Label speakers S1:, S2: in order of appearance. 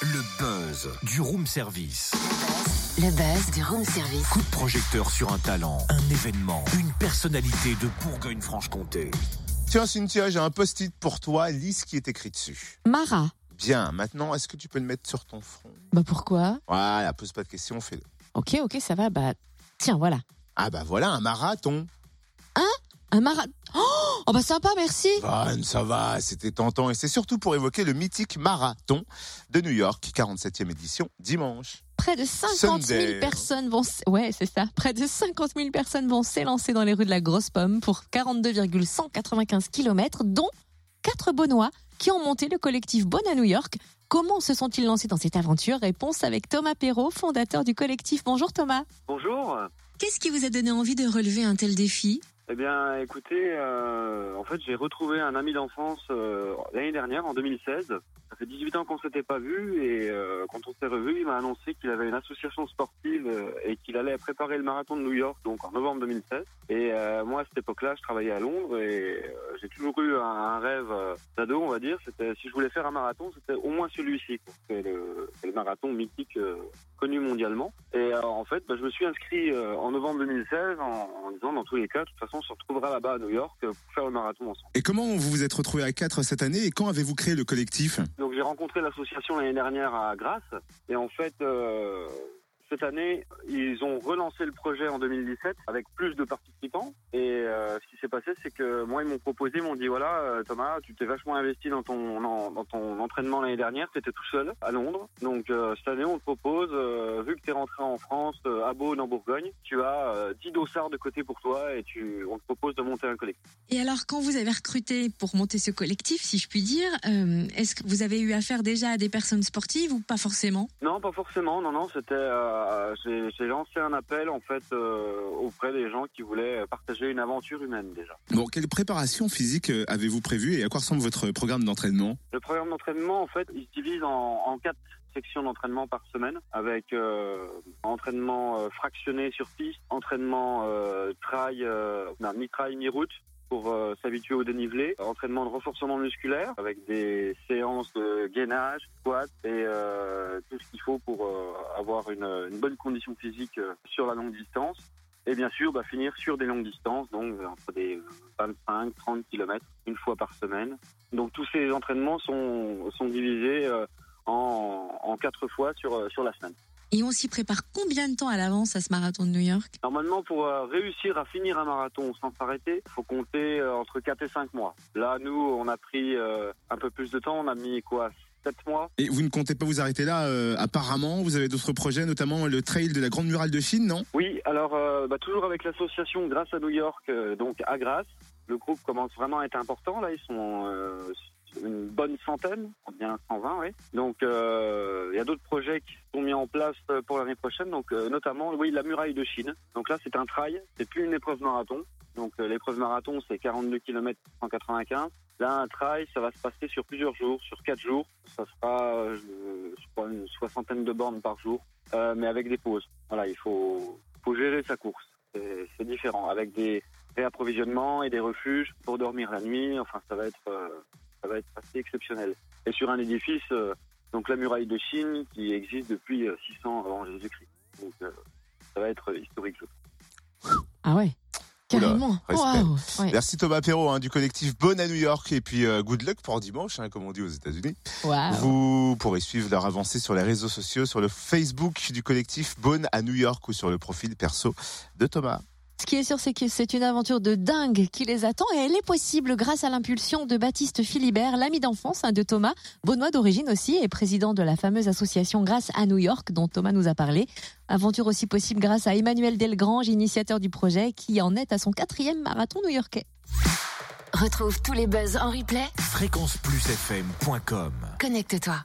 S1: Le buzz du room service.
S2: Le buzz du room service.
S1: Coup de projecteur sur un talent, un événement, une personnalité de Bourgogne-Franche-Comté.
S3: Tiens, Cynthia, j'ai un post-it pour toi. Lis ce qui est écrit dessus.
S4: Mara.
S3: Bien, maintenant, est-ce que tu peux le mettre sur ton front?
S4: Bah pourquoi?
S3: Voilà, pose pas de questions, fais-le.
S4: Ok, ok, ça va. Bah tiens, voilà.
S3: Ah bah voilà, un marathon.
S4: Un mara... Oh, oh bah sympa, merci.
S3: Van, ça va, c'était tentant. Et c'est surtout pour évoquer le mythique marathon de New York, 47e édition, dimanche.
S4: Près de 50
S3: Sunday.
S4: 000 personnes vont... Ouais, c'est ça. Près de 50 000 personnes vont s'élancer dans les rues de la Grosse Pomme pour 42,195 km, dont 4 Bonnois qui ont monté le collectif Bonne à New York. Comment se sont-ils lancés dans cette aventure? Réponse avec Thomas Perrault, fondateur du collectif. Bonjour Thomas.
S5: Bonjour.
S4: Qu'est-ce qui vous a donné envie de relever un tel défi?
S5: Eh bien, écoutez, euh, en fait, j'ai retrouvé un ami d'enfance euh, l'année dernière, en 2016. Ça fait 18 ans qu'on s'était pas vu et euh, quand on s'est revu, il m'a annoncé qu'il avait une association sportive euh, et qu'il allait préparer le marathon de New York, donc en novembre 2016. Et euh, moi, à cette époque-là, je travaillais à Londres et euh, j'ai toujours eu un, un rêve d'ado, on va dire. C'était si je voulais faire un marathon, c'était au moins celui-ci. C'est le, le marathon mythique connu mondialement. Et en fait, bah, je me suis inscrit en novembre 2016 en, en disant dans tous les cas, de toute façon, on se retrouvera là-bas à New York euh, pour faire le marathon ensemble.
S6: Et comment vous vous êtes retrouvé à quatre cette année et quand avez-vous créé le collectif?
S5: Donc j'ai rencontré l'association l'année dernière à Grasse et en fait euh, cette année ils ont relancé le projet en 2017 avec plus de participants et euh, ce qui s'est passé c'est que moi ils m'ont proposé ils m'ont dit voilà euh, Thomas tu t'es vachement investi dans ton dans ton entraînement l'année dernière tu étais tout seul à Londres donc euh, cette année on te propose euh, vu que tu es rentré en France à Beaune en Bourgogne tu as euh, 10 dossards de côté pour toi et tu on te propose de monter un collectif.
S4: Et alors, quand vous avez recruté pour monter ce collectif, si je puis dire, est-ce que vous avez eu affaire déjà à des personnes sportives ou pas forcément?
S5: Non, pas forcément. Non, non, c'était. Euh, j'ai lancé un appel en fait euh, auprès des gens qui voulaient partager une aventure humaine déjà.
S6: Bon, quelle préparation physique euh, avez-vous prévue et à quoi ressemble votre programme d'entraînement?
S5: Le programme d'entraînement, en fait, il se divise en, en quatre sections d'entraînement par semaine, avec euh, entraînement euh, fractionné sur piste, entraînement euh, trail, mi-trail, mi-route pour euh, s'habituer au dénivelé, entraînement de renforcement musculaire avec des séances de gainage, squat et euh, tout ce qu'il faut pour euh, avoir une, bonne condition physique sur la longue distance. Et bien sûr, bah, finir sur des longues distances, donc entre des 25, 30 km une fois par semaine. Donc tous ces entraînements sont, divisés en, quatre fois sur la semaine.
S4: Et on s'y prépare combien de temps à l'avance à ce marathon de New York?
S5: Normalement, pour euh, réussir à finir un marathon sans s'arrêter, il faut compter euh, entre 4 et 5 mois. Là, nous, on a pris euh, un peu plus de temps, on a mis quoi? 7 mois.
S6: Et vous ne comptez pas vous arrêter là euh, apparemment. Vous avez d'autres projets, notamment le trail de la Grande Muraille de Chine, non?
S5: Oui, alors euh, bah, toujours avec l'association Grâce à New York, euh, donc à Grasse, le groupe commence vraiment à être important. Là, ils sont euh, une bonne centaine, bien 120, oui. Donc euh, il y a d'autres projets qui sont mis en place euh, pour l'année prochaine, donc euh, notamment oui la muraille de Chine. Donc là, c'est un trail, c'est plus une épreuve marathon. Donc l'épreuve marathon, c'est 42 km 195. Là, un trail, ça va se passer sur plusieurs jours, sur quatre jours. Ça sera, je, je crois, une soixantaine de bornes par jour, euh, mais avec des pauses. Voilà, il faut, faut gérer sa course. C'est différent, avec des réapprovisionnements et des refuges pour dormir la nuit. Enfin, ça va être, euh, ça va être assez exceptionnel. Et sur un édifice, euh, donc la muraille de Chine, qui existe depuis euh, 600 avant Jésus-Christ. Donc, euh, ça va être historique. je trouve.
S4: Ah ouais, carrément. ouais.
S3: Merci Thomas Perrault hein, du collectif Bonne à New York et puis euh, good luck pour dimanche, hein, comme on dit aux États-Unis. Vous pourrez suivre leur avancée sur les réseaux sociaux, sur le Facebook du collectif Bonne à New York ou sur le profil perso de Thomas.
S4: Ce qui est sûr, c'est que c'est une aventure de dingue qui les attend et elle est possible grâce à l'impulsion de Baptiste Philibert, l'ami d'enfance hein, de Thomas, Bonnois d'origine aussi et président de la fameuse association Grâce à New York dont Thomas nous a parlé. Aventure aussi possible grâce à Emmanuel Delgrange, initiateur du projet, qui en est à son quatrième marathon new-yorkais.
S2: Retrouve tous les buzz en replay.
S1: Fréquenceplusfm.com
S2: Connecte-toi.